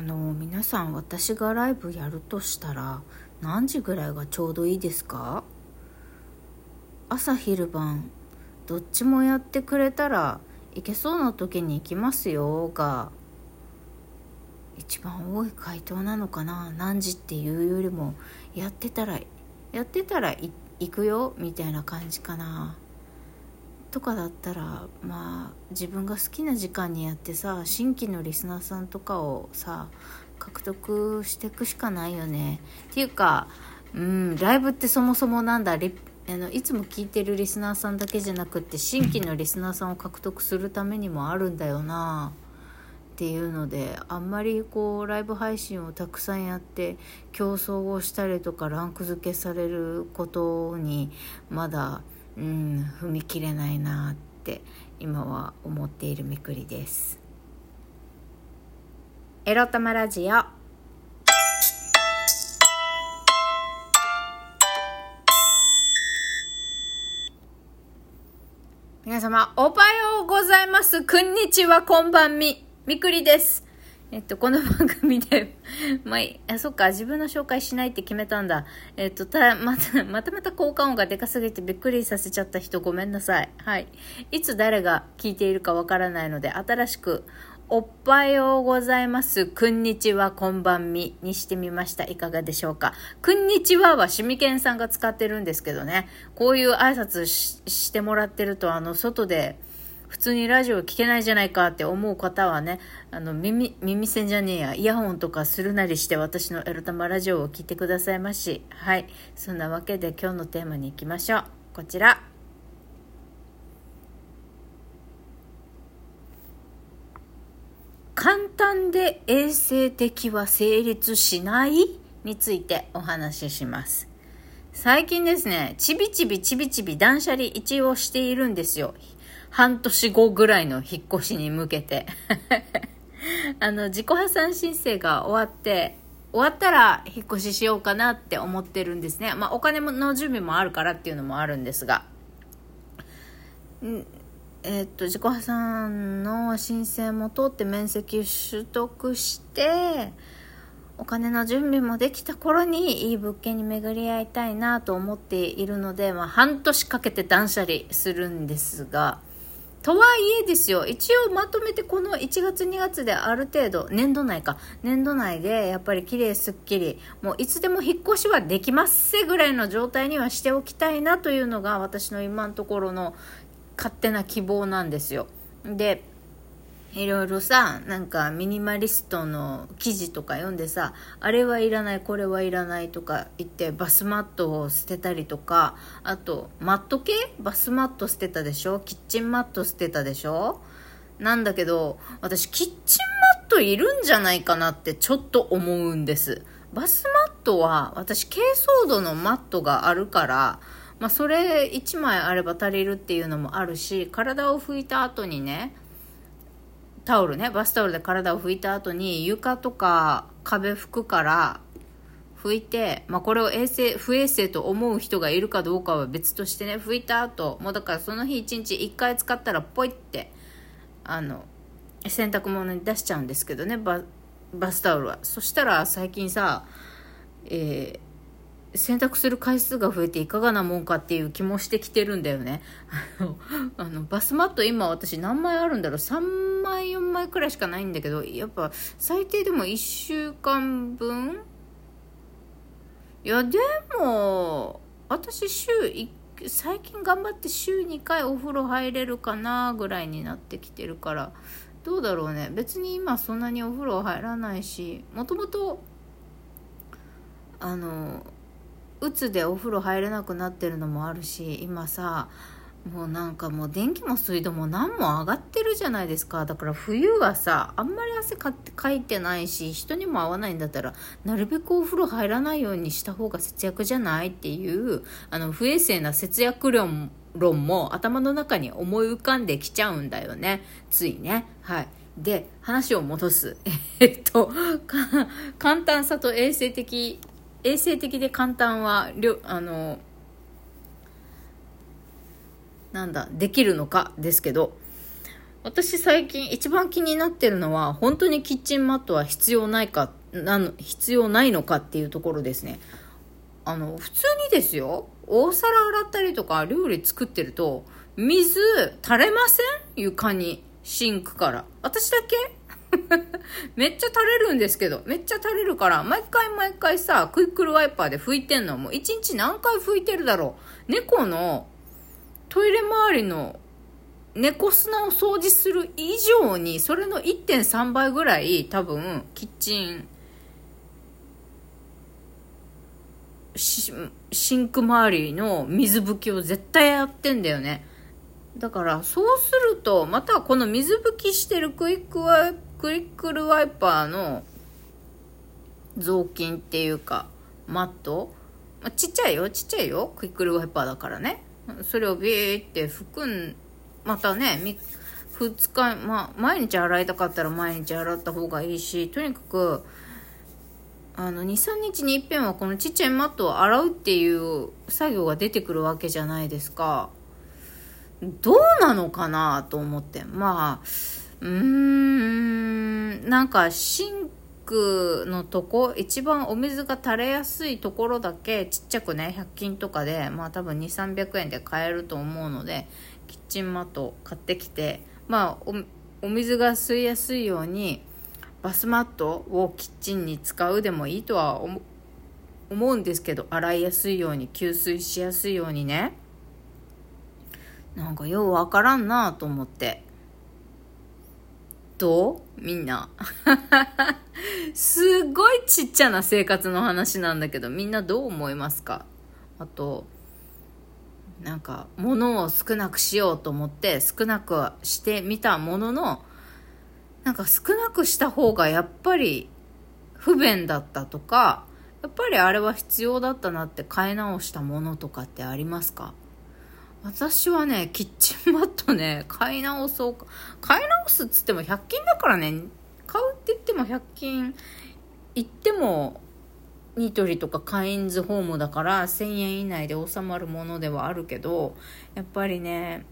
あの皆さん私がライブやるとしたら何時ぐらいがちょうどいいですか？朝昼晩どっちもやってくれたらいけそうな時に行きますよが一番多い回答なのかな？何時っていうよりもやってたらやってたら行くよみたいな感じかな。とかだったらまあ自分が好きな時間にやってさ新規のリスナーさんとかをさ獲得していくしかないよね。っていうかうんライブってそもそもなんだあのいつも聞いてるリスナーさんだけじゃなくって新規のリスナーさんを獲得するためにもあるんだよな。っていうのであんまりこうライブ配信をたくさんやって競争をしたりとかランク付けされることにまだうん踏み切れないなって今は思っているめくりです。エロ玉ラジオ。皆様おはようございます。こんにちはこんばんみ。みくりです。えっと、この番組で、まあ、あ、そっか、自分の紹介しないって決めたんだ。えっと、た、また、またまた効果音がでかすぎてびっくりさせちゃった人ごめんなさい。はい。いつ誰が聞いているかわからないので、新しく、おっぱようございます。こんにちは、こんばんみにしてみました。いかがでしょうか。こんにちははしみけんさんが使ってるんですけどね。こういう挨拶してもらってると、あの、外で、普通にラジオ聞けないじゃないかって思う方はね、あの、耳、耳栓じゃねえや、イヤホンとかするなりして私のエロ玉ラジオを聞いてくださいまし。はい。そんなわけで今日のテーマに行きましょう。こちら。簡単で衛生的は成立しないについてお話しします。最近ですね、ちびちびちびちび断捨離一応しているんですよ。半年後ぐらいの引っ越しに向けて あの、自己破産申請が終わって、終わったら引っ越ししようかなって思ってるんですね。まあ、お金の準備もあるからっていうのもあるんですが。んえー、っと、自己破産の申請も通って面積取得して、お金の準備もできた頃にいい物件に巡り合いたいなと思っているので、まあ、半年かけて断捨離するんですが、とはいえですよ、一応まとめてこの1月2月である程度、年度内か、年度内でやっぱり綺麗すっきり、もういつでも引っ越しはできますせぐらいの状態にはしておきたいなというのが私の今のところの勝手な希望なんですよ。で、いろいろさ、なんかミニマリストの記事とか読んでさ、あれはいらない、これはいらないとか言ってバスマットを捨てたりとか、あと、マット系？バスマット捨てたでしょ？キッチンマット捨てたでしょ？なんだけど、私キッチンマットいるんじゃないかなってちょっと思うんです。バスマットは私軽装度のマットがあるから、まあそれ1枚あれば足りるっていうのもあるし、体を拭いた後にね、タオルねバスタオルで体を拭いた後に床とか壁拭くから拭いて、まあ、これを衛生不衛生と思う人がいるかどうかは別としてね拭いた後もうだからその日1日1回使ったらポイってあの洗濯物に出しちゃうんですけどねバスタオルは。そしたら最近さ、えー洗濯する回数が増えていかがなもんかっていう気もしてきてるんだよね。あの、バスマット今私何枚あるんだろう ?3 枚4枚くらいしかないんだけど、やっぱ最低でも1週間分？いや、でも、私週1最近頑張って週2回お風呂入れるかなぐらいになってきてるからどうだろうね別に今そんなにお風呂入らないしもともとあのうつでお風呂入れなくなってるのもあるし今さもうなんかもう電気も水道も何も上がってるじゃないですか。だから冬はさあんまり汗かかいてないし人にも合わないんだったらなるべくお風呂入らないようにした方が節約じゃないっていうあの不衛生な節約論論も頭の中に思い浮かんできちゃうんだよね。ついね。はい。で話を戻す。えっと簡単さと衛生的衛生的で簡単はりょあのなんだできるのかですけど私最近一番気になってるのは本当にキッチンマットは必要ないかなの必要ないのかっていうところですね。あの普通にですよ大皿洗ったりとか料理作ってると水垂れません？床にシンクから。私だけ めっちゃ垂れるんですけどめっちゃ垂れるから毎回毎回さクイックルワイパーで拭いてんのもう一日何回拭いてるだろう。猫のトイレ周りの猫砂を掃除する以上にそれの1.3倍ぐらい多分キッチンシンク周りの水拭きを絶対やってんだよね。だからそうするとまたこの水拭きしてるクイックワイクイックルワイパーの雑巾っていうかマット、まあ、ちっちゃいよちっちゃいよクイックルワイパーだからねそれをビーって拭くんまたね、2日、まあ、毎日洗いたかったら毎日洗った方がいいし、とにかく、あの、2、3日に一遍はこのちっちゃいマットを洗うっていう作業が出てくるわけじゃないですか。どうなのかなと思って。まあ、うん、なんかシンクのとこ、一番お水が垂れやすいところだけちっちゃくね、100均とかで、まあ多分2、300円で買えると思うので、キッチンマット買ってきてまあお水が吸いやすいようにバスマットをキッチンに使うでもいいとは思うんですけど洗いやすいように吸水しやすいようにね。なんかようわからんなと思って。どう？みんな。すっごいちっちゃな生活の話なんだけどみんなどう思いますか？あとなんか物を少なくしようと思って少なくしてみたもののなんか少なくした方がやっぱり不便だったとかやっぱりあれは必要だったなって買い直したものとかってありますか？私はね、キッチンマットね、買い直そうか。買い直すっつっても100均だからね、買うって言っても100均行ってもニトリとかカインズホームだから1000円以内で収まるものではあるけどやっぱりね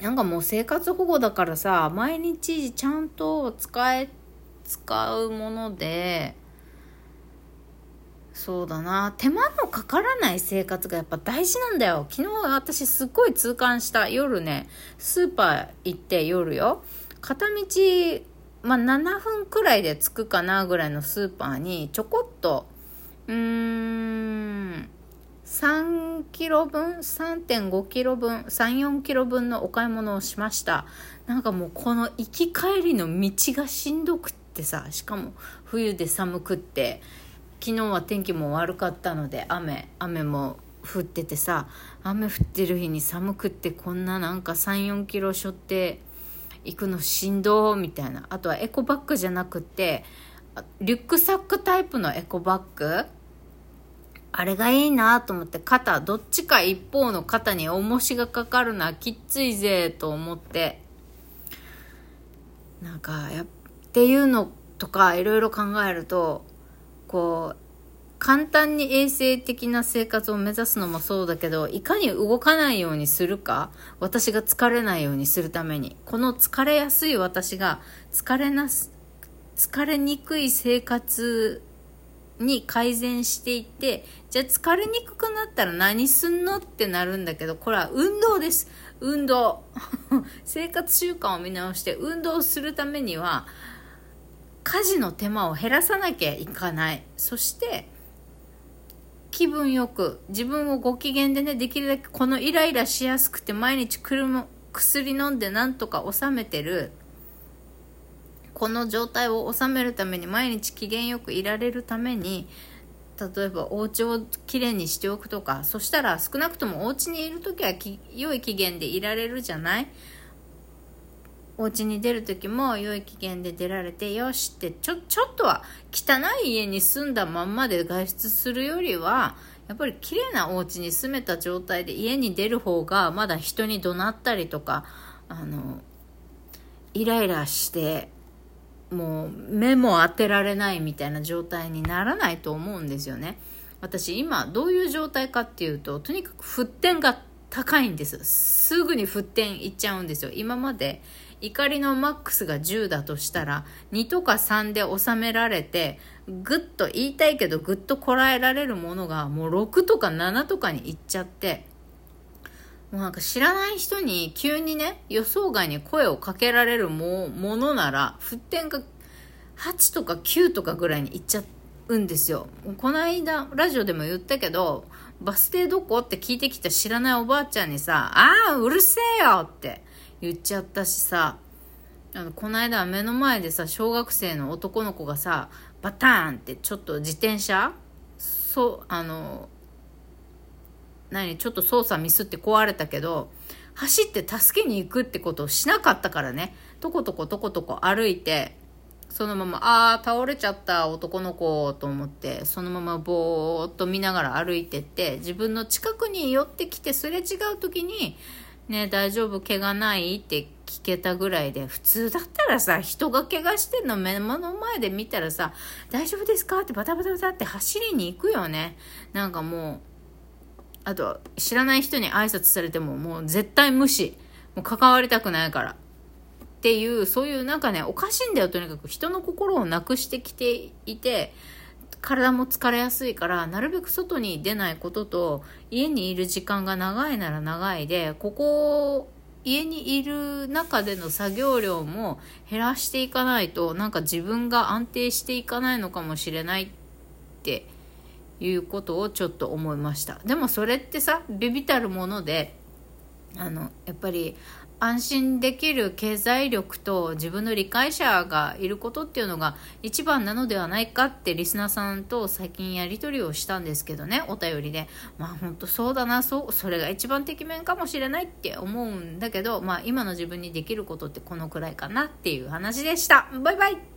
なんかもう生活保護だからさ毎日ちゃんと使え使うものでそうだな。手間のかからない生活がやっぱ大事なんだよ。昨日私すっごい痛感した夜ね。スーパー行って夜よ。片道まあ、7分くらいで着くかなぐらいのスーパーにちょこっとうーん3キロ分3.5キロ分34キロ分のお買い物をしました。なんかもうこの行き帰りの道がしんどくってさしかも冬で寒くって。昨日は天気も悪かったので雨雨も降っててさ雨降ってる日に寒くってこんななんか34キロしょって行くのしんどみたいな。あとはエコバッグじゃなくてリュックサックタイプのエコバッグ。あれがいいなと思って肩どっちか一方の肩に重しがかかるのはきっついぜと思って。なんかやっていうのとかいろいろ考えるとこう簡単に衛生的な生活を目指すのもそうだけど、いかに動かないようにするか、私が疲れないようにするために、この疲れやすい私が疲れなす、疲れにくい生活に改善していって、じゃあ疲れにくくなったら何すんのってなるんだけど、これは運動です。運動。生活習慣を見直して運動するためには、家事の手間を減らさなきゃいかない。そして、気分よく自分をご機嫌でねできるだけこのイライラしやすくて毎日薬飲んでなんとか収めてるこの状態を収めるために毎日機嫌よくいられるために例えばお家をきれいにしておくとかそしたら少なくともお家にいる時は良い機嫌でいられるじゃない？お家に出る時も良い機嫌で出られてよしってちょちょっとは汚い家に住んだまんまで外出するよりはやっぱり綺麗なお家に住めた状態で家に出る方がまだ人に怒鳴ったりとかあのイライラしてもう目も当てられないみたいな状態にならないと思うんですよね。私今どういう状態かっていうととにかく沸点が高いんです。すぐに沸点いっちゃうんですよ。今まで怒りのマックスが10だとしたら2とか3で収められてぐっと言いたいけどぐっとこらえられるものがもう6とか7とかにいっちゃってもうなんか知らない人に急にね予想外に声をかけられるもものなら沸点が8とか9とかぐらいにいっちゃうんですよ。この間ラジオでも言ったけどバス停どこ？って聞いてきた知らないおばあちゃんにさ「ああうるせえよ!」って。言っちゃったしさあのこの間は目の前でさ小学生の男の子がさバターンってちょっと自転車そうあの何ちょっと操作ミスって壊れたけど走って助けに行くってことをしなかったからね。とことことことこ歩いてそのままああ倒れちゃった男の子と思ってそのままぼーっと見ながら歩いてって自分の近くに寄ってきてすれ違う時にね、大丈夫？怪我ないって聞けたぐらいで、普通だったらさ、人が怪我してんの目の前で見たらさ、大丈夫ですか？ってバタバタバタって走りに行くよね。なんかもう、あと、知らない人に挨拶されてももう絶対無視。もう関わりたくないから。っていう、そういうなんかね、おかしいんだよ、とにかく。人の心をなくしてきていて、体も疲れやすいからなるべく外に出ないことと家にいる時間が長いなら長いでここ家にいる中での作業量も減らしていかないとなんか自分が安定していかないのかもしれないっていうことをちょっと思いました。でもそれってさビビたるものであのやっぱり安心できる経済力と自分の理解者がいることっていうのが一番なのではないかってリスナーさんと最近やり取りをしたんですけどねお便りで。まあ本当そうだなそうそれが一番てきめんかもしれないって思うんだけどまあ今の自分にできることってこのくらいかなっていう話でした。バイバイ。